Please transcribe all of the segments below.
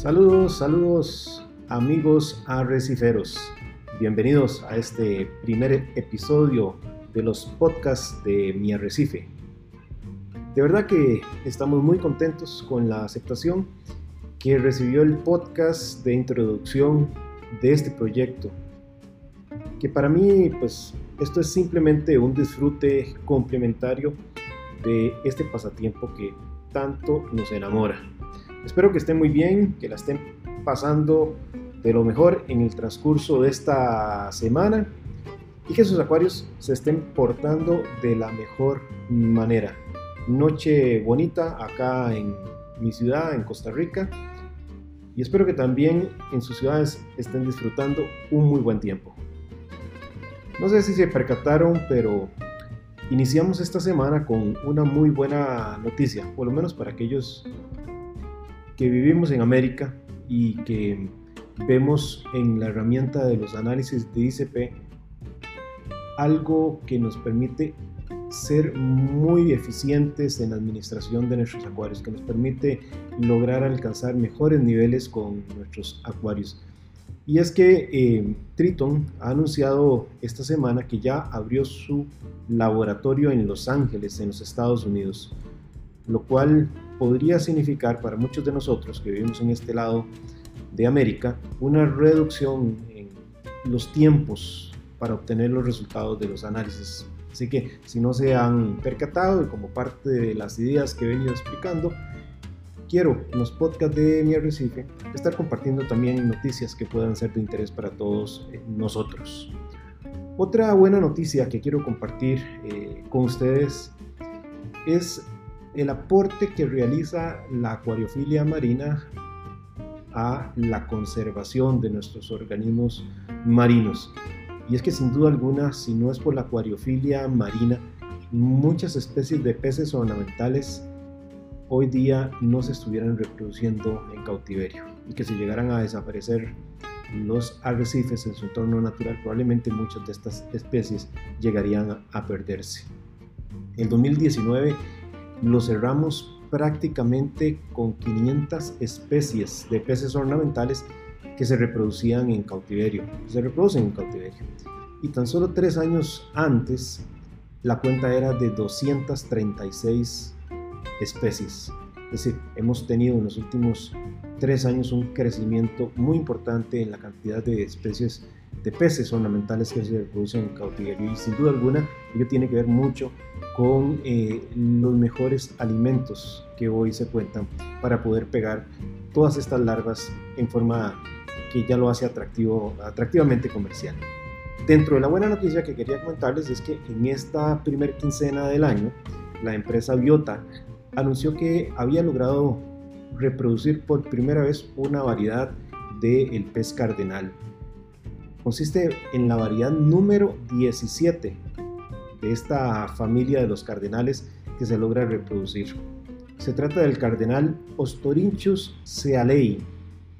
Saludos, saludos amigos arreciferos. Bienvenidos a este primer episodio de los podcasts de Mi Arrecife. De verdad que estamos muy contentos con la aceptación que recibió el podcast de introducción de este proyecto. Que para mí, pues, esto es simplemente un disfrute complementario de este pasatiempo que tanto nos enamora. Espero que estén muy bien, que la estén pasando de lo mejor en el transcurso de esta semana y que sus acuarios se estén portando de la mejor manera. Noche bonita acá en mi ciudad, en Costa Rica. Y espero que también en sus ciudades estén disfrutando un muy buen tiempo. No sé si se percataron, pero iniciamos esta semana con una muy buena noticia, por lo menos para aquellos que vivimos en América y que vemos en la herramienta de los análisis de ICP algo que nos permite ser muy eficientes en la administración de nuestros acuarios, que nos permite lograr alcanzar mejores niveles con nuestros acuarios. Y es que eh, Triton ha anunciado esta semana que ya abrió su laboratorio en Los Ángeles, en los Estados Unidos, lo cual podría significar para muchos de nosotros que vivimos en este lado de América una reducción en los tiempos para obtener los resultados de los análisis. Así que si no se han percatado y como parte de las ideas que he venido explicando, quiero en los podcasts de mi Arrecife estar compartiendo también noticias que puedan ser de interés para todos eh, nosotros. Otra buena noticia que quiero compartir eh, con ustedes es el aporte que realiza la acuariofilia marina a la conservación de nuestros organismos marinos. Y es que sin duda alguna, si no es por la acuariofilia marina, muchas especies de peces ornamentales hoy día no se estuvieran reproduciendo en cautiverio y que si llegaran a desaparecer los arrecifes en su entorno natural, probablemente muchas de estas especies llegarían a perderse. El 2019 lo cerramos prácticamente con 500 especies de peces ornamentales que se reproducían en cautiverio, se reproducen en cautiverio. Y tan solo tres años antes, la cuenta era de 236 especies. Es decir, hemos tenido en los últimos tres años un crecimiento muy importante en la cantidad de especies de peces ornamentales que se reproducen en cautiverio y sin duda alguna ello tiene que ver mucho con eh, los mejores alimentos que hoy se cuentan para poder pegar todas estas larvas en forma que ya lo hace atractivo, atractivamente comercial. Dentro de la buena noticia que quería comentarles es que en esta primer quincena del año, la empresa Biota anunció que había logrado reproducir por primera vez una variedad del el pez cardenal consiste en la variedad número 17 de esta familia de los cardenales que se logra reproducir. Se trata del cardenal Ostorinchus cealei.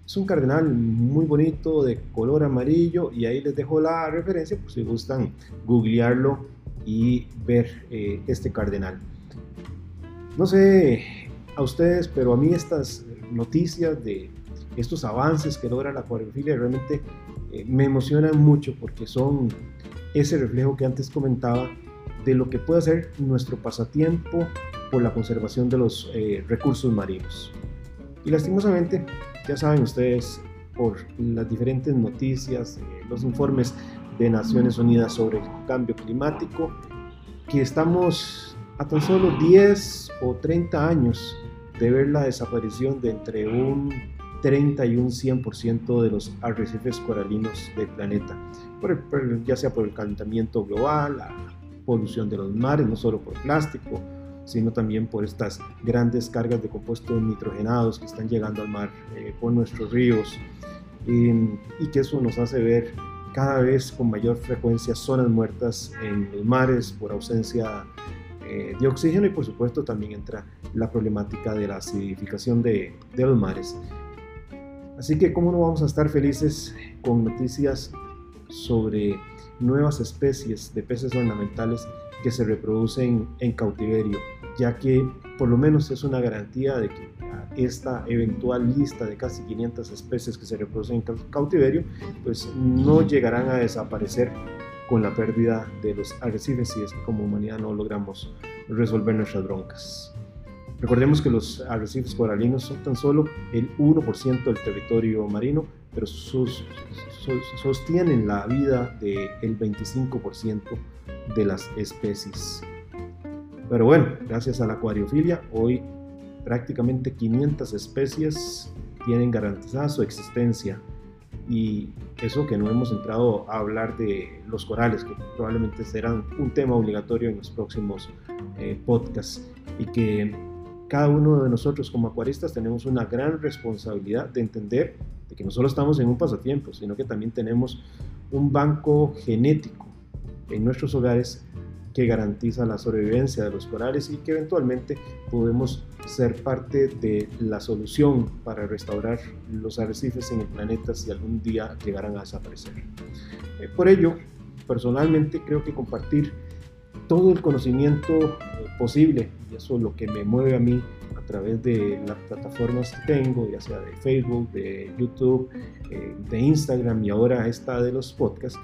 Es un cardenal muy bonito de color amarillo y ahí les dejo la referencia por si gustan googlearlo y ver eh, este cardenal. No sé a ustedes, pero a mí estas noticias de estos avances que logra la acuariofilia realmente eh, me emocionan mucho porque son ese reflejo que antes comentaba de lo que puede hacer nuestro pasatiempo por la conservación de los eh, recursos marinos. Y lastimosamente, ya saben ustedes, por las diferentes noticias, eh, los informes de Naciones Unidas sobre el cambio climático, que estamos a tan solo 10 o 30 años de ver la desaparición de entre un 30 y un 100% de los arrecifes coralinos del planeta, ya sea por el calentamiento global, la polución de los mares, no solo por plástico, sino también por estas grandes cargas de compuestos nitrogenados que están llegando al mar eh, por nuestros ríos y que eso nos hace ver cada vez con mayor frecuencia zonas muertas en los mares por ausencia eh, de oxígeno y por supuesto también entra la problemática de la acidificación de, de los mares. Así que, ¿cómo no vamos a estar felices con noticias sobre nuevas especies de peces ornamentales que se reproducen en cautiverio? Ya que por lo menos es una garantía de que esta eventual lista de casi 500 especies que se reproducen en cautiverio, pues no llegarán a desaparecer con la pérdida de los arrecifes si es que como humanidad no logramos resolver nuestras broncas. Recordemos que los arrecifes coralinos son tan solo el 1% del territorio marino, pero sostienen la vida del 25% de las especies. Pero bueno, gracias a la acuariofilia, hoy prácticamente 500 especies tienen garantizada su existencia. Y eso que no hemos entrado a hablar de los corales, que probablemente serán un tema obligatorio en los próximos eh, podcasts. Y que cada uno de nosotros como acuaristas tenemos una gran responsabilidad de entender de que no solo estamos en un pasatiempo, sino que también tenemos un banco genético en nuestros hogares que garantiza la sobrevivencia de los corales y que eventualmente podemos ser parte de la solución para restaurar los arrecifes en el planeta si algún día llegaran a desaparecer. Eh, por ello, personalmente creo que compartir todo el conocimiento eh, posible, y eso es lo que me mueve a mí a través de las plataformas que tengo, ya sea de Facebook, de YouTube, eh, de Instagram y ahora esta de los podcasts,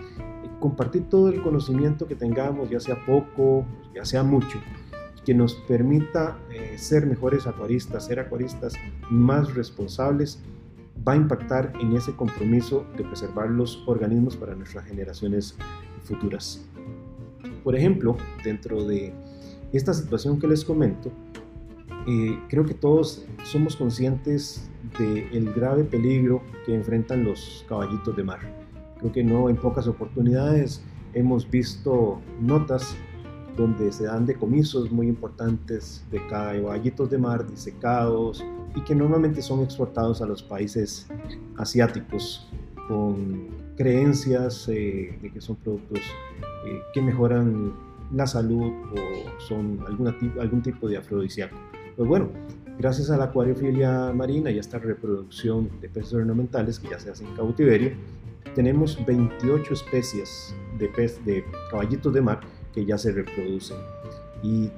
compartir todo el conocimiento que tengamos, ya sea poco, ya sea mucho, que nos permita eh, ser mejores acuaristas, ser acuaristas más responsables, va a impactar en ese compromiso de preservar los organismos para nuestras generaciones futuras. Por ejemplo, dentro de esta situación que les comento, eh, creo que todos somos conscientes del grave peligro que enfrentan los caballitos de mar. Creo que no en pocas oportunidades hemos visto notas donde se dan decomisos muy importantes de caballitos de mar disecados y que normalmente son exportados a los países asiáticos con creencias eh, de que son productos eh, que mejoran la salud o son alguna, algún tipo de afrodisíaco. Pues bueno, gracias a la acuariofilia marina y a esta reproducción de peces ornamentales que ya se hacen en cautiverio, tenemos 28 especies de, pez, de caballitos de mar que ya se reproducen. Y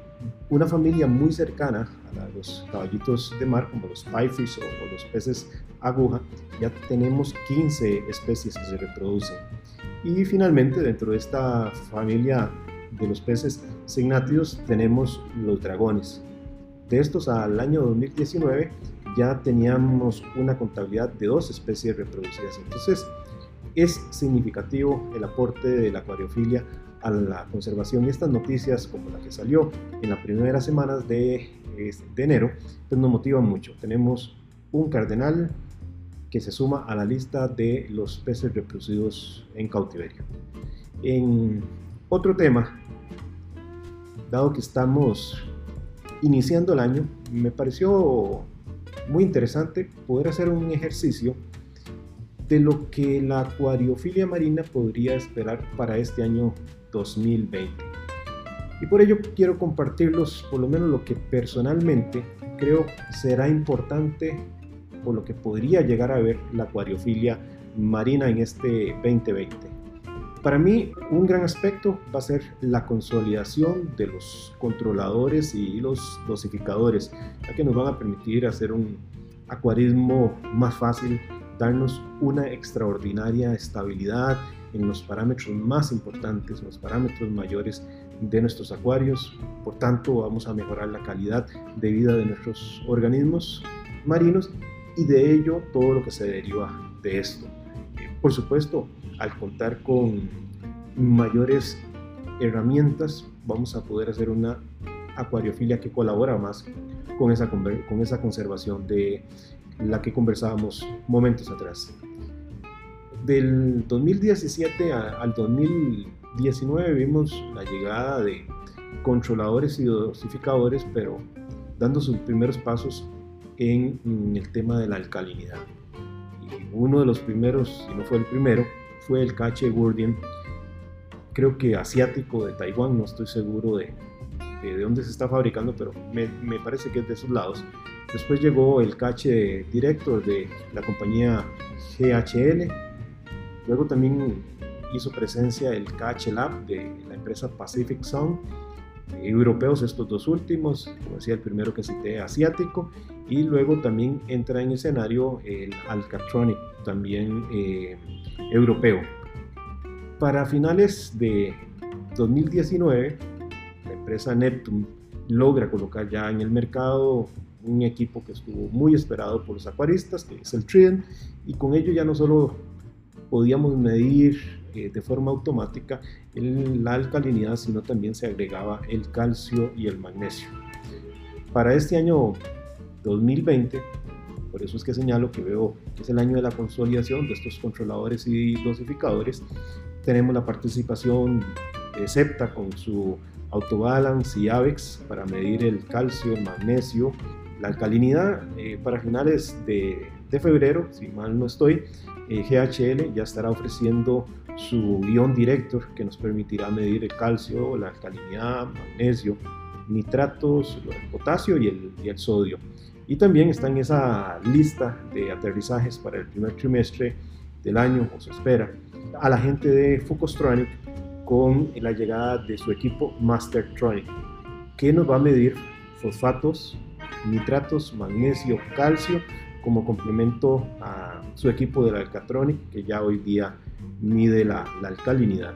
una familia muy cercana a los caballitos de mar, como los piefish o, los peces aguja, ya tenemos 15 especies que se reproducen. Y finalmente, dentro de esta familia de los peces signátidos, tenemos los dragones. De estos, al año 2019, ya teníamos una contabilidad de dos especies reproducidas. Entonces, es significativo el aporte de la acuariofilia a la conservación. Y estas noticias, como la que salió en las primeras semanas de, de enero, pues nos motivan mucho. Tenemos un cardenal que se suma a la lista de los peces reproducidos en cautiverio. En otro tema, dado que estamos iniciando el año, me pareció muy interesante poder hacer un ejercicio de lo que la acuariofilia marina podría esperar para este año 2020. Y por ello quiero compartirlos por lo menos lo que personalmente creo será importante o lo que podría llegar a ver la acuariofilia marina en este 2020. Para mí un gran aspecto va a ser la consolidación de los controladores y los dosificadores, ya que nos van a permitir hacer un acuarismo más fácil darnos una extraordinaria estabilidad en los parámetros más importantes, los parámetros mayores de nuestros acuarios. Por tanto, vamos a mejorar la calidad de vida de nuestros organismos marinos y de ello todo lo que se deriva de esto. Por supuesto, al contar con mayores herramientas, vamos a poder hacer una acuariofilia que colabora más con esa, con esa conservación de la que conversábamos momentos atrás. Del 2017 al 2019 vimos la llegada de controladores y dosificadores, pero dando sus primeros pasos en, el tema de la alcalinidad. Y uno de los primeros, si no fue el primero, fue el cache Gurdien, creo que asiático de Taiwán, no estoy seguro de, de, dónde se está fabricando, pero me, me, parece que es de esos lados, Después llegó el cache director de la compañía GHL. Luego también hizo presencia el cache lab de la empresa Pacific Sound. europeos estos dos últimos, como decía el primero que cité, asiático, y luego también entra en escenario el Alcatronic, también eh, europeo. Para finales de 2019, la empresa Neptune logra colocar ya en el mercado un equipo que estuvo muy esperado por los acuaristas, que es el Trident, y con ello ya no solo podíamos medir eh, de forma automática la alcalinidad, sino también se agregaba el calcio y el magnesio. Para este año 2020, por eso es que señalo que veo que es el año de la consolidación de estos controladores y dosificadores, tenemos la participación de SEPTA con su Autobalance y AVEX para medir el calcio, el magnesio, la alcalinidad. Eh, para finales de, de, febrero, si mal no estoy, eh, GHL ya estará ofreciendo su Ion Director que nos permitirá medir el calcio, la alcalinidad, magnesio, nitratos, el potasio y el, y el sodio. Y también está en esa lista de aterrizajes para el primer trimestre del año, o se espera, a la gente de Fucostronic con la llegada de su equipo Mastertronic, que nos va a medir fosfatos, nitratos, magnesio, calcio, como complemento a su equipo de la Alcatronic, que ya hoy día mide la, la alcalinidad.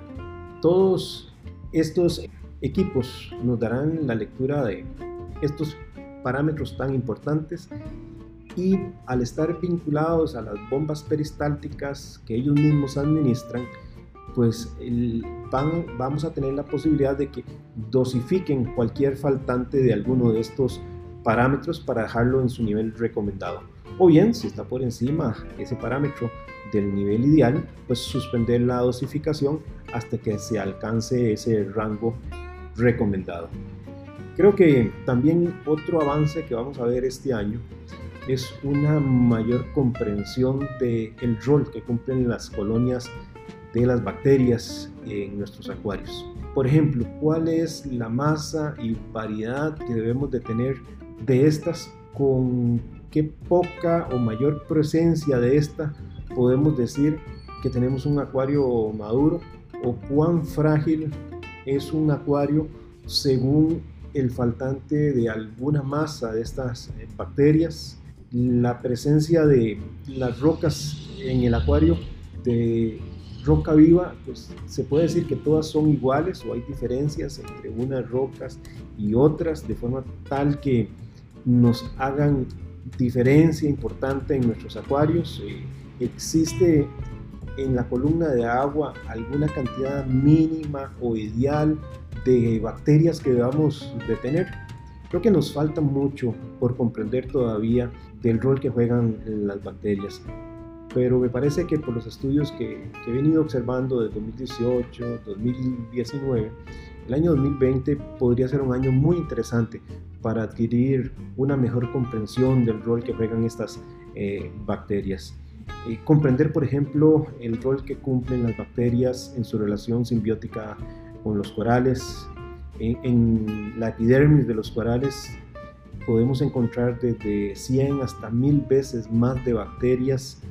Todos estos equipos nos darán la lectura de estos parámetros tan importantes y al estar vinculados a las bombas peristálticas que ellos mismos administran, pues van, vamos a tener la posibilidad de que dosifiquen cualquier faltante de alguno de estos parámetros para dejarlo en su nivel recomendado. O bien, si está por encima ese parámetro del nivel ideal, pues suspender la dosificación hasta que se alcance ese rango recomendado. Creo que también otro avance que vamos a ver este año es una mayor comprensión del el rol que cumplen las colonias de las bacterias en nuestros acuarios. Por ejemplo, cuál es la masa y variedad que debemos de tener de estas, con qué poca o mayor presencia de esta podemos decir que tenemos un acuario maduro o cuán frágil es un acuario según el faltante de alguna masa de estas eh, bacterias, la presencia de las rocas en el acuario de roca viva, pues se puede decir que todas son iguales o hay diferencias entre unas rocas y otras de forma tal que nos hagan diferencia importante en nuestros acuarios. Eh, existe en la columna de agua alguna cantidad mínima o ideal de bacterias que debamos de tener. Creo que nos falta mucho por comprender todavía del rol que juegan las bacterias pero me parece que por los estudios que, he venido observando de 2018, 2019, el año 2020 podría ser un año muy interesante para adquirir una mejor comprensión del rol que juegan estas eh, bacterias. Eh, comprender, por ejemplo, el rol que cumplen las bacterias en su relación simbiótica con los corales. En, en la epidermis de los corales podemos encontrar desde 100 hasta 1000 veces más de bacterias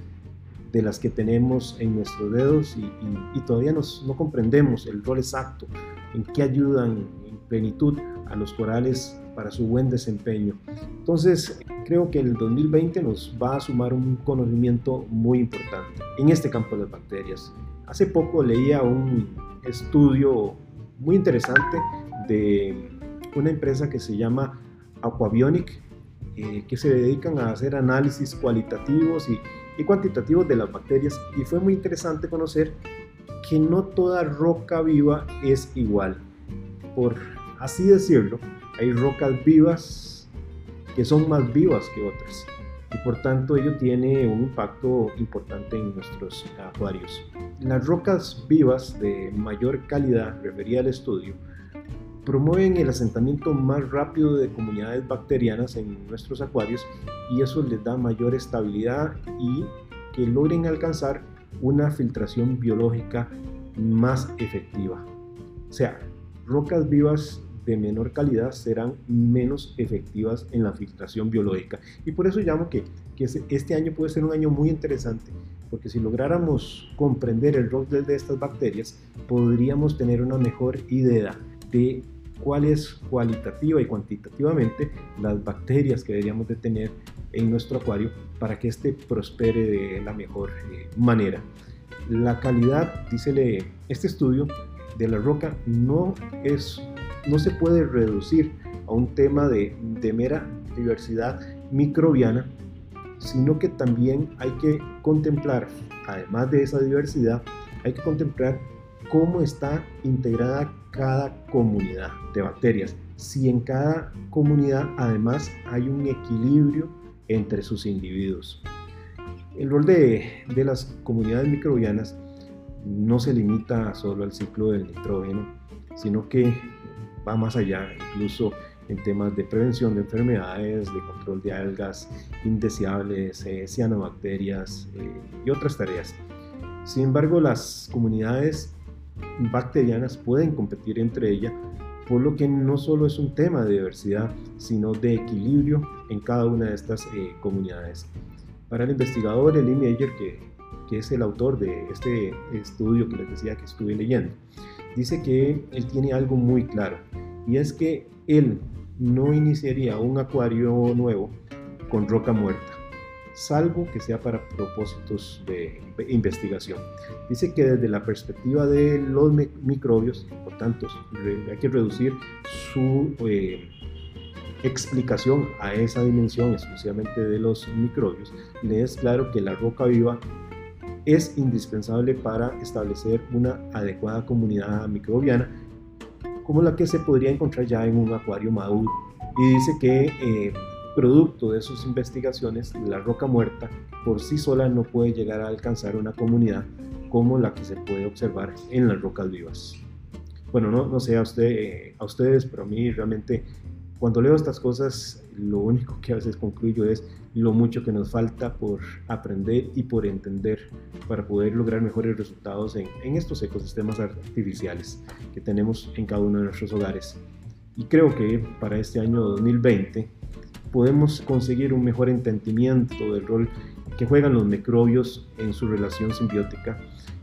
de las que tenemos en nuestros dedos y, todavía no comprendemos el rol exacto, en qué ayudan en plenitud a los corales para su buen desempeño. Entonces, creo que el 2020 nos va a sumar un conocimiento muy importante en este campo de las bacterias. Hace poco leía un estudio muy interesante de una empresa que se llama Aquabionic, eh, que se dedican a hacer análisis cualitativos y, y cuantitativos de las bacterias y fue muy interesante conocer que no toda roca viva es igual. Por así decirlo, hay rocas vivas que son más vivas que otras y por tanto ello tiene un impacto importante en nuestros acuarios. Las rocas vivas de mayor calidad, refería al estudio, promueven el asentamiento más rápido de comunidades bacterianas en nuestros acuarios y eso les da mayor estabilidad y que logren alcanzar una filtración biológica más efectiva. O sea, rocas vivas de menor calidad serán menos efectivas en la filtración biológica. Y por eso llamo que, que este año puede ser un año muy interesante, porque si lográramos comprender el rol de estas bacterias, podríamos tener una mejor idea de cuál es cualitativa y cuantitativamente las bacterias que deberíamos de tener en nuestro acuario para que éste prospere de la mejor eh, manera. La calidad, dice este estudio, de la roca no, es, no se puede reducir a un tema de, de mera diversidad microbiana, sino que también hay que contemplar, además de esa diversidad, hay que contemplar cómo está integrada cada comunidad de bacterias. Si en cada comunidad además hay un equilibrio entre sus individuos. El rol de, de las comunidades microbianas no se limita solo al ciclo del nitrógeno, sino que va más allá, incluso en temas de prevención de enfermedades, de control de algas indeseables, eh, cianobacterias eh, y otras tareas. Sin embargo, las comunidades bacterianas pueden competir entre ellas, por lo que no solo es un tema de diversidad, sino de equilibrio en cada una de estas eh, comunidades. Para el investigador Eli Meyer, que, que es el autor de este estudio que les decía que estuve leyendo, dice que él tiene algo muy claro, y es que él no iniciaría un acuario nuevo con roca muerta salvo que sea para propósitos de investigación. Dice que desde la perspectiva de los microbios, por tanto, hay que reducir su eh, explicación a esa dimensión exclusivamente de los microbios. Le es claro que la roca viva es indispensable para establecer una adecuada comunidad microbiana, como la que se podría encontrar ya en un acuario maduro. Y dice que eh, Producto de sus investigaciones, la roca muerta por sí sola no puede llegar a alcanzar una comunidad como la que se puede observar en las rocas vivas. Bueno, no, no sé a, usted, eh, a ustedes, pero a mí realmente cuando leo estas cosas, lo único que a veces concluyo es lo mucho que nos falta por aprender y por entender para poder lograr mejores resultados en, estos ecosistemas artificiales que tenemos en cada uno de nuestros hogares. Y creo que para este año 2020 podemos conseguir un mejor entendimiento del rol que juegan los microbios en su relación simbiótica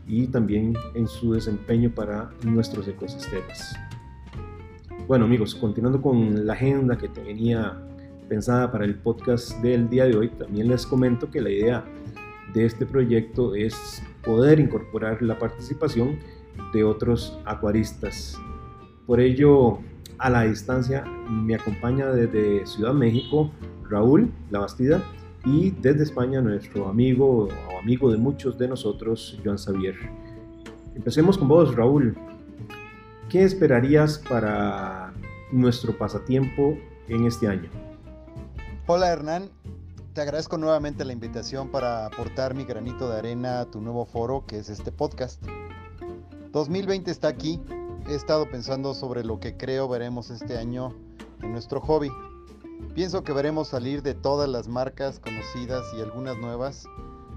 y también en su desempeño para nuestros ecosistemas. Bueno amigos, continuando con la agenda que tenía pensada para el podcast del día de hoy, también les comento que la idea de este proyecto es poder incorporar la participación de otros acuaristas. Por ello, a la distancia me acompaña desde Ciudad México Raúl Labastida y desde España nuestro amigo o amigo de muchos de nosotros, Joan Xavier. Empecemos con vos, Raúl. ¿Qué esperarías para nuestro pasatiempo en este año? Hola Hernán, te agradezco nuevamente la invitación para aportar mi granito de arena a tu nuevo foro que es este podcast. 2020 está aquí he estado pensando sobre lo que creo veremos este año en nuestro hobby. Pienso que veremos salir de todas las marcas conocidas y algunas nuevas,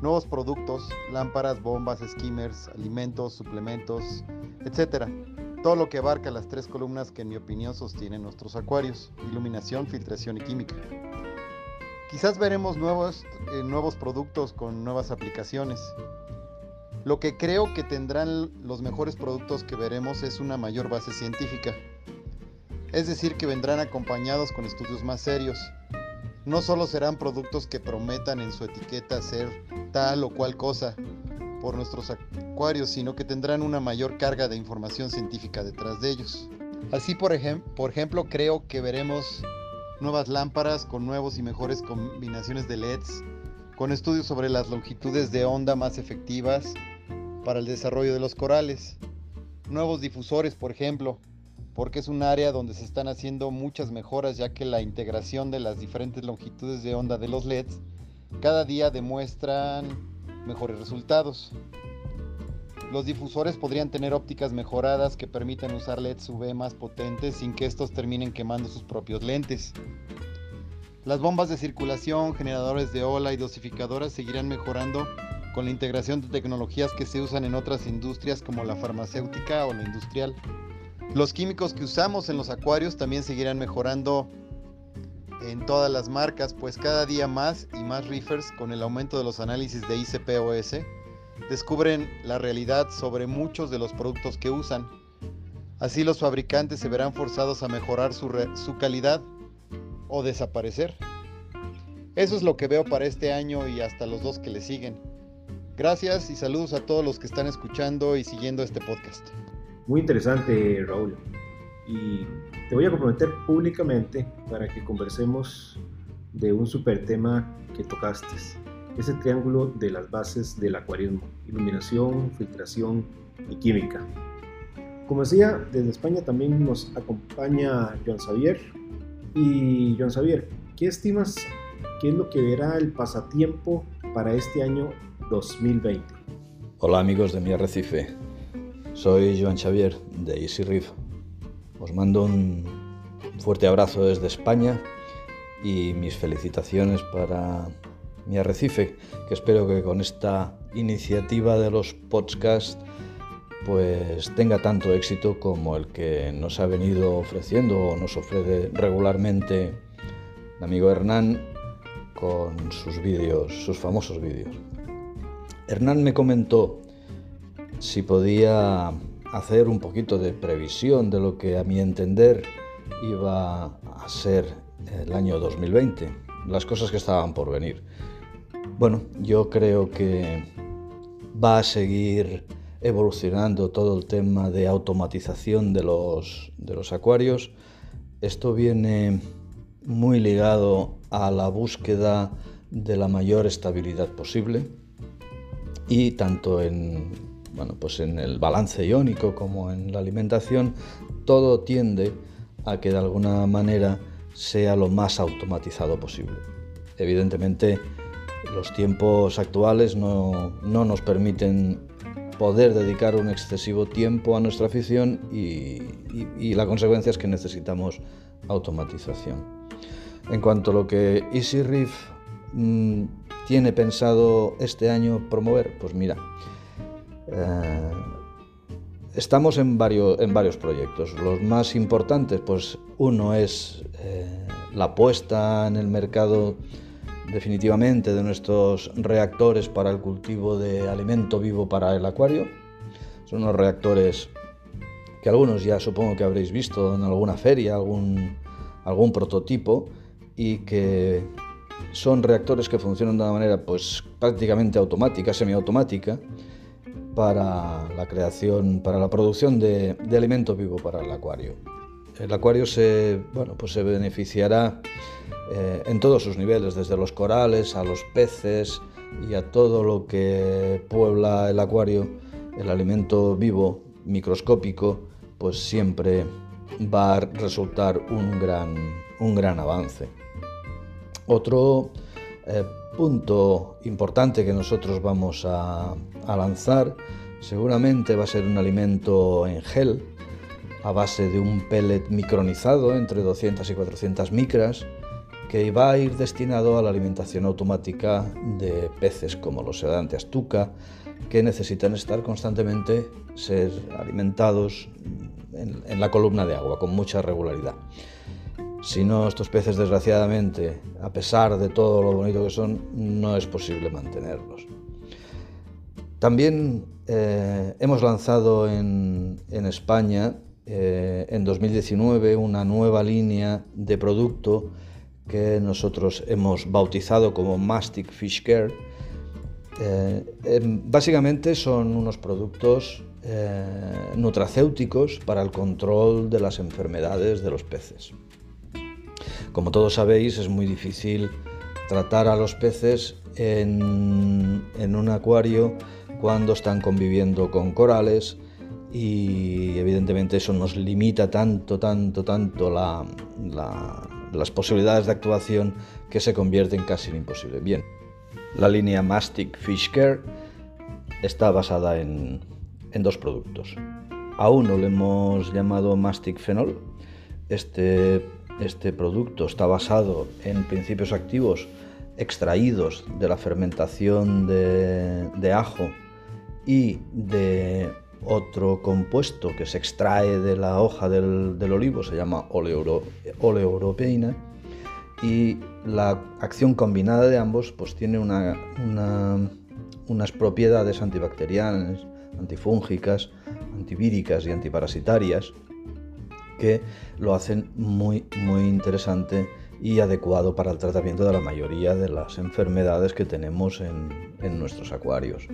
nuevos productos, lámparas, bombas, skimmers, alimentos, suplementos, etc. Todo lo que abarca las tres columnas que en mi opinión sostienen nuestros acuarios, iluminación, filtración y química. Quizás veremos nuevos, eh, nuevos productos con nuevas aplicaciones, lo que creo que tendrán los mejores productos que veremos es una mayor base científica. Es decir, que vendrán acompañados con estudios más serios. No solo serán productos que prometan en su etiqueta ser tal o cual cosa por nuestros acuarios, sino que tendrán una mayor carga de información científica detrás de ellos. Así, por, por ejemplo, creo que veremos nuevas lámparas con nuevos y mejores combinaciones de LEDs, con estudios sobre las longitudes de onda más efectivas para el desarrollo de los corales. Nuevos difusores, por ejemplo, porque es un área donde se están haciendo muchas mejoras ya que la integración de las diferentes longitudes de onda de los LEDs cada día demuestran mejores resultados. Los difusores podrían tener ópticas mejoradas que permitan usar LEDs UV más potentes sin que estos terminen quemando sus propios lentes. Las bombas de circulación, generadores de ola y dosificadoras seguirán mejorando con la integración de tecnologías que se usan en otras industrias como la farmacéutica o la industrial. Los químicos que usamos en los acuarios también seguirán mejorando en todas las marcas, pues cada día más y más reefers con el aumento de los análisis de ICP-OS descubren la realidad sobre muchos de los productos que usan. Así los fabricantes se verán forzados a mejorar su, calidad o desaparecer. Eso es lo que veo para este año y hasta los dos que le siguen. Gracias y saludos a todos los que están escuchando y siguiendo este podcast. Muy interesante, Raúl. Y te voy a comprometer públicamente para que conversemos de un super tema que tocaste. Ese triángulo de las bases del acuarismo. Iluminación, filtración y química. Como decía, desde España también nos acompaña Joan Xavier. Y Joan Xavier, ¿qué estimas ¿Qué es lo que verá el pasatiempo para este año 2020? Hola amigos de mi arrecife, soy Joan Xavier de Easy Reef. Os mando un fuerte abrazo desde España y mis felicitaciones para mi arrecife, que espero que con esta iniciativa de los podcasts pues tenga tanto éxito como el que nos ha venido ofreciendo o nos ofrece regularmente el amigo Hernán con sus vídeos, sus famosos vídeos. Hernán me comentó si podía hacer un poquito de previsión de lo que a mi entender iba a ser el año 2020, las cosas que estaban por venir. Bueno, yo creo que va a seguir evolucionando todo el tema de automatización de los, de los acuarios. Esto viene muy ligado a la búsqueda de la mayor estabilidad posible y tanto en, bueno, pues en el balance iónico como en la alimentación, todo tiende a que de alguna manera sea lo más automatizado posible. Evidentemente, los tiempos actuales no, no nos permiten poder dedicar un excesivo tiempo a nuestra afición y, la consecuencia es que necesitamos automatización. En cuanto a lo que Easy Reef mm, tiene pensado este año promover, pues mira, eh, estamos en varios, en varios proyectos. Los más importantes, pues uno es eh, la puesta en el mercado definitivamente de nuestros reactores para el cultivo de alimento vivo para el acuario. Son unos reactores que algunos ya supongo que habréis visto en alguna feria, algún, algún prototipo y que son reactores que funcionan de una manera pues prácticamente automática, semiautomática, para la creación, para la producción de, alimento vivo para el acuario. El acuario se, bueno, pues se beneficiará eh, en todos sus niveles, desde los corales a los peces y a todo lo que puebla el acuario, el alimento vivo, microscópico, pues siempre va a resultar un gran, un gran avance. Otro eh, punto importante que nosotros vamos a, lanzar seguramente va a ser un alimento en gel a base de un pellet micronizado entre 200 y 400 micras que va a ir destinado a la alimentación automática de peces como los sedantes tuca que necesitan estar constantemente ser alimentados en la columna de agua con mucha regularidad. Si no, estos peces, desgraciadamente, a pesar de todo lo bonito que son, no es posible mantenerlos. También eh, hemos lanzado en, España eh, en 2019 una nueva línea de producto que nosotros hemos bautizado como Mastic Fish Care. Eh, em, básicamente son unos productos nutracéuticos para el control de las enfermedades de los peces. Como todos sabéis, es muy difícil tratar a los peces en, un acuario cuando están conviviendo con corales y evidentemente eso nos limita tanto, tanto, tanto las posibilidades de actuación que se convierte en casi imposible. Bien, la línea Mastic Fish Care está basada en, en dos productos. A uno le hemos llamado Mastic Phenol. Este este producto está basado en principios activos extraídos de la fermentación de, ajo y de otro compuesto que se extrae de la hoja del, olivo, se llama oleoeuropeína, y la acción combinada de ambos pues, tiene unas propiedades antibacterianas, antifúngicas, antivíricas y antiparasitarias que lo hacen muy, muy interesante y adecuado para el tratamiento de la mayoría de las enfermedades que tenemos en, en nuestros acuarios.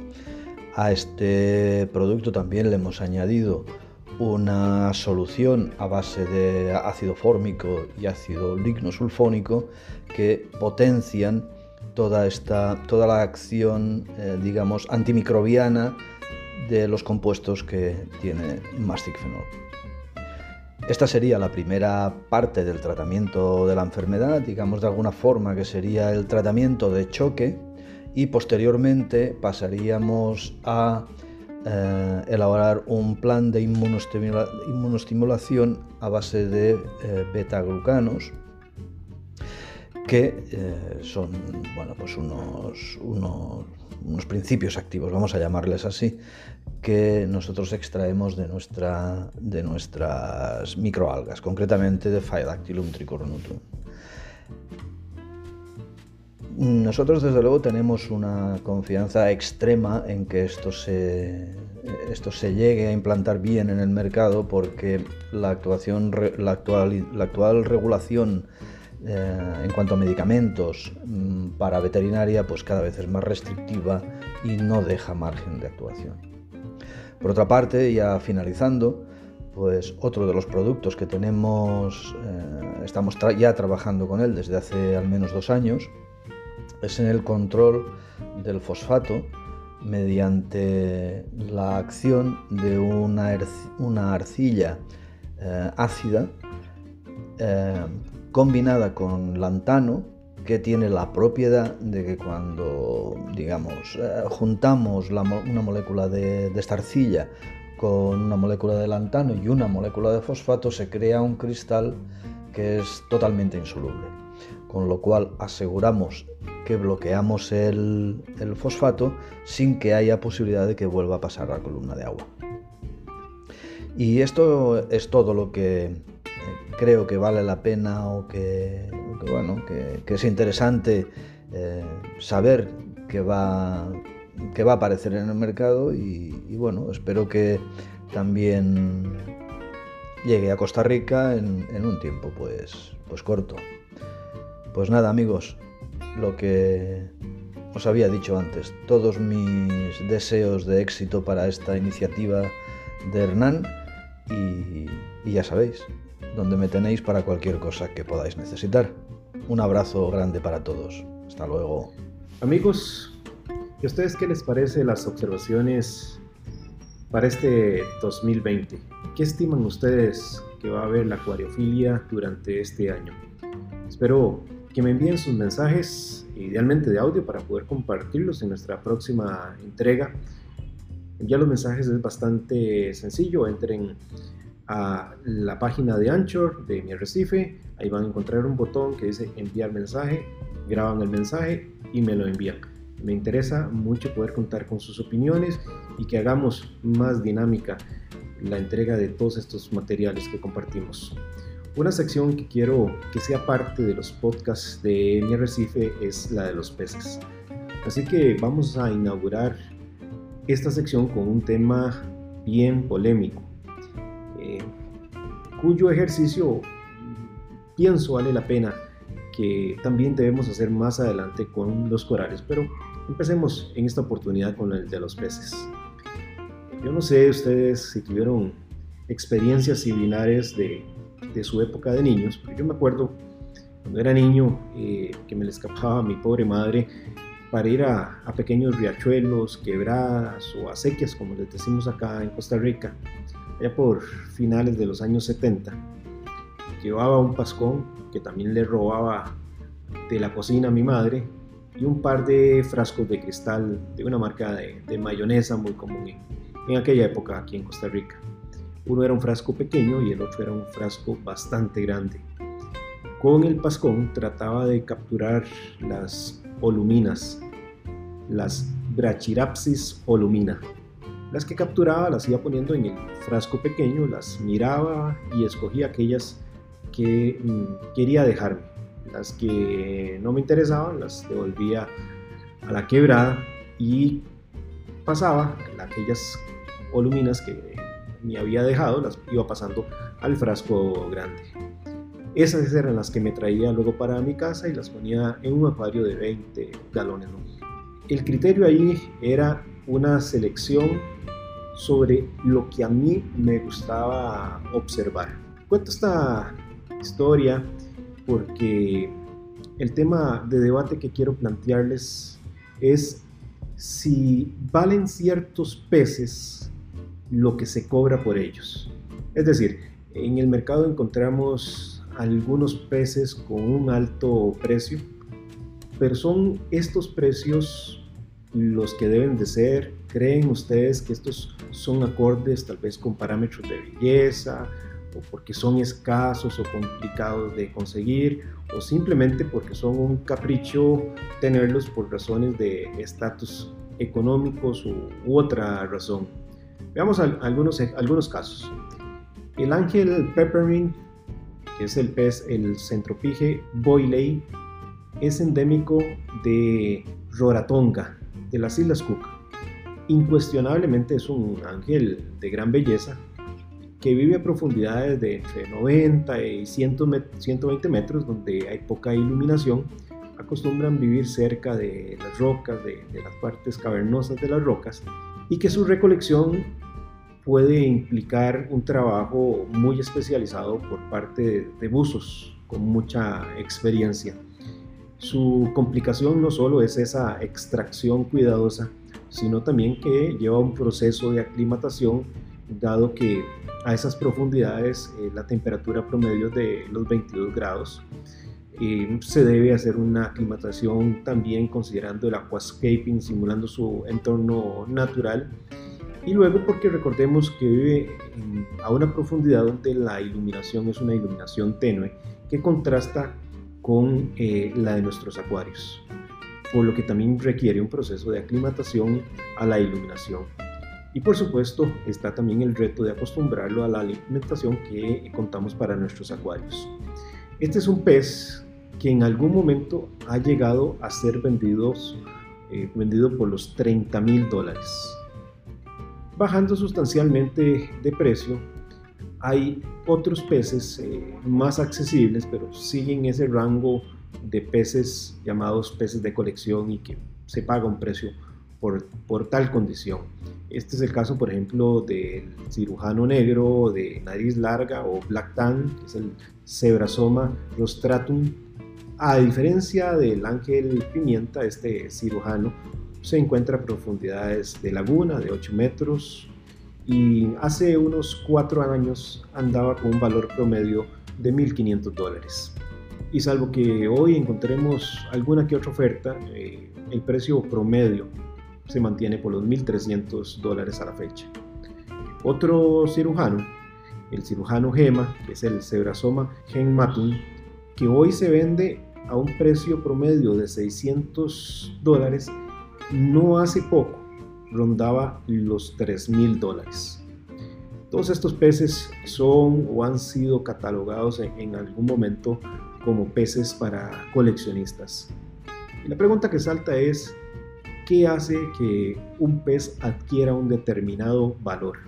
A este producto también le hemos añadido una solución a base de ácido fórmico y ácido lignosulfónico que potencian toda, esta, toda la acción, eh, digamos, antimicrobiana de los compuestos que tiene Mastic Phenol. Esta sería la primera parte del tratamiento de la enfermedad, digamos de alguna forma que sería el tratamiento de choque y posteriormente pasaríamos a eh, elaborar un plan de inmunostimulación a base de eh, beta-glucanos que eh, son bueno, pues unos, unos, principios activos, vamos a llamarles así, que nosotros extraemos de, nuestra, de nuestras microalgas, concretamente de Phaedactylum tricornutum. Nosotros desde luego tenemos una confianza extrema en que esto se, esto se llegue a implantar bien en el mercado porque la, actuación, la, actual, la actual regulación eh, en cuanto a medicamentos mm, para veterinaria pues cada vez es más restrictiva y no deja margen de actuación. Por otra parte, ya finalizando, pues otro de los productos que tenemos, eh, estamos ya trabajando con él desde hace al menos dos años, es en el control del fosfato mediante la acción de una, una arcilla eh, ácida eh, combinada con lantano que tiene la propiedad de que cuando digamos eh, juntamos una molécula de, de esta arcilla con una molécula de lantano y una molécula de fosfato se crea un cristal que es totalmente insoluble. Con lo cual aseguramos que bloqueamos el, fosfato sin que haya posibilidad de que vuelva a pasar a la columna de agua. Y esto es todo lo que eh, creo que vale la pena o que, bueno, que, es interesante eh, saber que va, que va a aparecer en el mercado y, bueno, espero que también llegue a Costa Rica en, en un tiempo pues, pues corto. Pues nada amigos, lo que os había dicho antes, todos mis deseos de éxito para esta iniciativa de Hernán y, ya sabéis, donde me tenéis para cualquier cosa que podáis necesitar. Un abrazo grande para todos. Hasta luego. Amigos, ¿y a ustedes qué les parece las observaciones para este 2020? ¿Qué estiman ustedes que va a haber la acuariofilia durante este año? Espero que me envíen sus mensajes, idealmente de audio, para poder compartirlos en nuestra próxima entrega. Enviar los mensajes es bastante sencillo. Entren a la página de Anchor de mi Recife. Ahí van a encontrar un botón que dice enviar mensaje. Graban el mensaje y me lo envían. Me interesa mucho poder contar con sus opiniones y que hagamos más dinámica la entrega de todos estos materiales que compartimos. Una sección que quiero que sea parte de los podcasts de Mi Recife es la de los peces. Así que vamos a inaugurar esta sección con un tema bien polémico, eh, cuyo ejercicio pienso vale la pena que también debemos hacer más adelante con los corales, pero empecemos en esta oportunidad con el de los peces. Yo no sé ustedes si tuvieron experiencias similares de de su época de niños, yo me acuerdo cuando era niño eh, que me le escapaba a mi pobre madre para ir a, pequeños riachuelos, quebradas o acequias, como les decimos acá en Costa Rica, allá por finales de los años 70. Llevaba un pascón que también le robaba de la cocina a mi madre y un par de frascos de cristal de una marca de, mayonesa muy común en aquella época aquí en Costa Rica. Uno era un frasco pequeño y el otro era un frasco bastante grande. Con el pascón trataba de capturar las oluminas, las Brachirapsis olumina. Las que capturaba las iba poniendo en el frasco pequeño, las miraba y escogía aquellas que mm, quería dejarme. Las que no me interesaban las devolvía a la quebrada y pasaba aquellas oluminas que me había dejado, las iba pasando al frasco grande. Esas eran las que me traía luego para mi casa y las ponía en un acuario de 20 galones. El criterio ahí era una selección sobre lo que a mí me gustaba observar. Cuento esta historia porque el tema de debate que quiero plantearles es si valen ciertos peces lo que se cobra por ellos. Es decir, en el mercado encontramos algunos peces con un alto precio, pero son estos precios los que deben de ser. ¿Creen ustedes que estos son acordes tal vez con parámetros de belleza o porque son escasos o complicados de conseguir o simplemente porque son un capricho tenerlos por razones de estatus económicos u, otra razón. Veamos algunos, algunos casos. El ángel peppermint, que es el pez, el centropige boiley, es endémico de Roratonga, de las Islas Cook. Incuestionablemente es un ángel de gran belleza que vive a profundidades de entre 90 y 120 metros donde hay poca iluminación. Acostumbran vivir cerca de las rocas, de, las partes cavernosas de las rocas y que su recolección puede implicar un trabajo muy especializado por parte de, buzos con mucha experiencia. Su complicación no solo es esa extracción cuidadosa, sino también que lleva un proceso de aclimatación, dado que a esas profundidades eh, la temperatura promedio de los 22 grados. Eh, se debe hacer una aclimatación también considerando el aquascaping, simulando su entorno natural. Y luego porque recordemos que vive a una profundidad donde la iluminación es una iluminación tenue que contrasta con eh, la de nuestros acuarios, por lo que también requiere un proceso de aclimatación a la iluminación. Y por supuesto está también el reto de acostumbrarlo a la alimentación que contamos para nuestros acuarios. Este es un pez que en algún momento ha llegado a ser vendidos, eh, vendido por los 30 mil dólares. Bajando sustancialmente de precio hay otros peces eh, más accesibles, pero siguen ese rango de peces llamados peces de colección y que se paga un precio por, por tal condición. Este es el caso, por ejemplo, del cirujano negro de nariz larga o black tan, que es el Zebrasoma rostratum. A diferencia del ángel pimienta, este cirujano se encuentra a profundidades de laguna de 8 metros, y hace unos cuatro años andaba con un valor promedio de 1.500 dólares. Y salvo que hoy encontremos alguna que otra oferta, eh, el precio promedio se mantiene por los 1.300 dólares a la fecha. Otro cirujano, el cirujano Gema, que es el Zebrasoma Genmatum, que hoy se vende a un precio promedio de 600 dólares, no hace poco rondaba los 3 mil dólares. Todos estos peces son o han sido catalogados en, algún momento como peces para coleccionistas. La pregunta que salta es, ¿qué hace que un pez adquiera un determinado valor?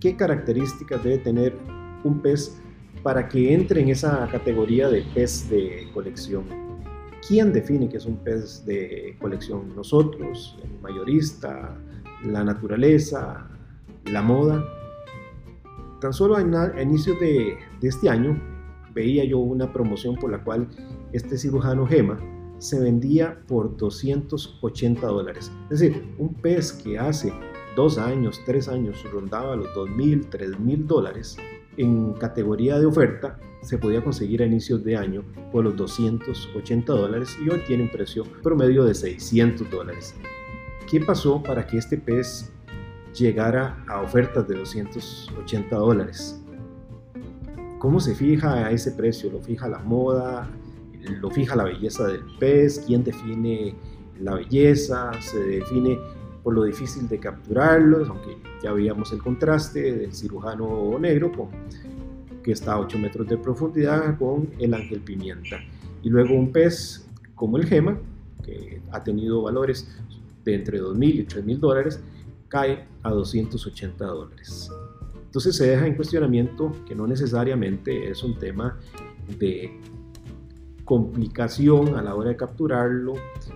¿Qué características debe tener un pez para que entre en esa categoría de pez de colección? ¿Quién define que es un pez de colección? ¿Nosotros? ¿El mayorista? la naturaleza, la moda. Tan solo a inicios de, este año veía yo una promoción por la cual este cirujano Gema se vendía por 280 dólares. Es decir, un pez que hace dos años, tres años rondaba los 2.000, 3.000 dólares en categoría de oferta se podía conseguir a inicios de año por los 280 dólares y hoy tiene un precio promedio de 600 dólares. ¿Qué pasó para que este pez llegara a ofertas de 280 dólares? ¿Cómo se fija ese precio? ¿Lo fija la moda? ¿Lo fija la belleza del pez? ¿Quién define la belleza? ¿Se define por lo difícil de capturarlos? Aunque ya veíamos el contraste del cirujano negro con, que está a 8 metros de profundidad con el ángel pimienta. Y luego un pez como el gema, que ha tenido valores de entre 2.000 y 3.000 dólares cae a 280 dólares. Entonces se deja en cuestionamiento que no necesariamente es un tema de complicación a la hora de capturarlo,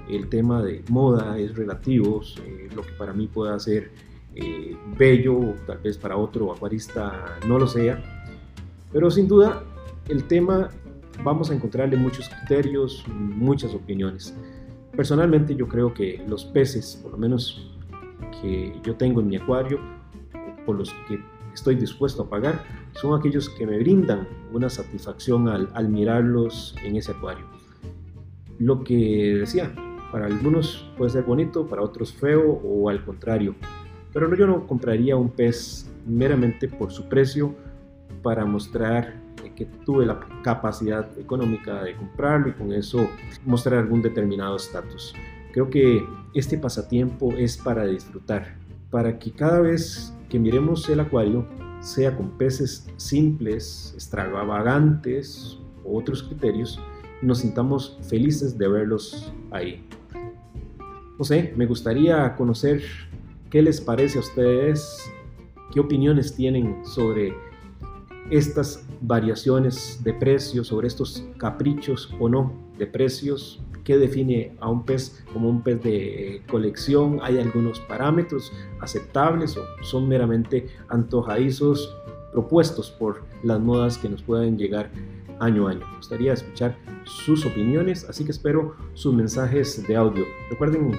el tema de moda es relativo, eh, lo que para mí pueda ser eh, bello, tal vez para otro acuarista no lo sea, pero sin duda el tema vamos a encontrarle muchos criterios, muchas opiniones. Personalmente yo creo que los peces, por lo menos que yo tengo en mi acuario, por los que estoy dispuesto a pagar, son aquellos que me brindan una satisfacción al, mirarlos en ese acuario. Lo que decía, para algunos puede ser bonito, para otros feo o al contrario. Pero yo no compraría un pez meramente por su precio para mostrar que tuve la capacidad económica de comprarlo y con eso mostrar algún determinado estatus. Creo que este pasatiempo es para disfrutar, para que cada vez que miremos el acuario sea con peces simples, extravagantes o otros criterios, nos sintamos felices de verlos ahí. No sé, me gustaría conocer qué les parece a ustedes, qué opiniones tienen sobre estas variaciones de precios, sobre estos caprichos o no de precios ¿Qué define a un pez como un pez de colección? ¿Hay algunos parámetros aceptables o son meramente antojadizos propuestos por las modas que nos pueden llegar año a año? Me gustaría escuchar sus opiniones, así que espero sus mensajes de audio. Recuerden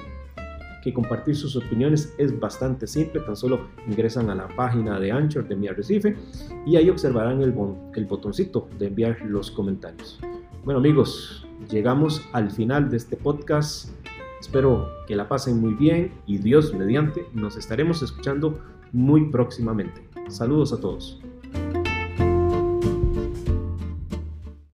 que compartir sus opiniones es bastante simple, tan solo ingresan a la página de Anchor de Mi Arrecife y ahí observarán el, el botoncito de enviar los comentarios. Bueno amigos, llegamos al final de este podcast. Espero que la pasen muy bien y Dios mediante nos estaremos escuchando muy próximamente. Saludos a todos.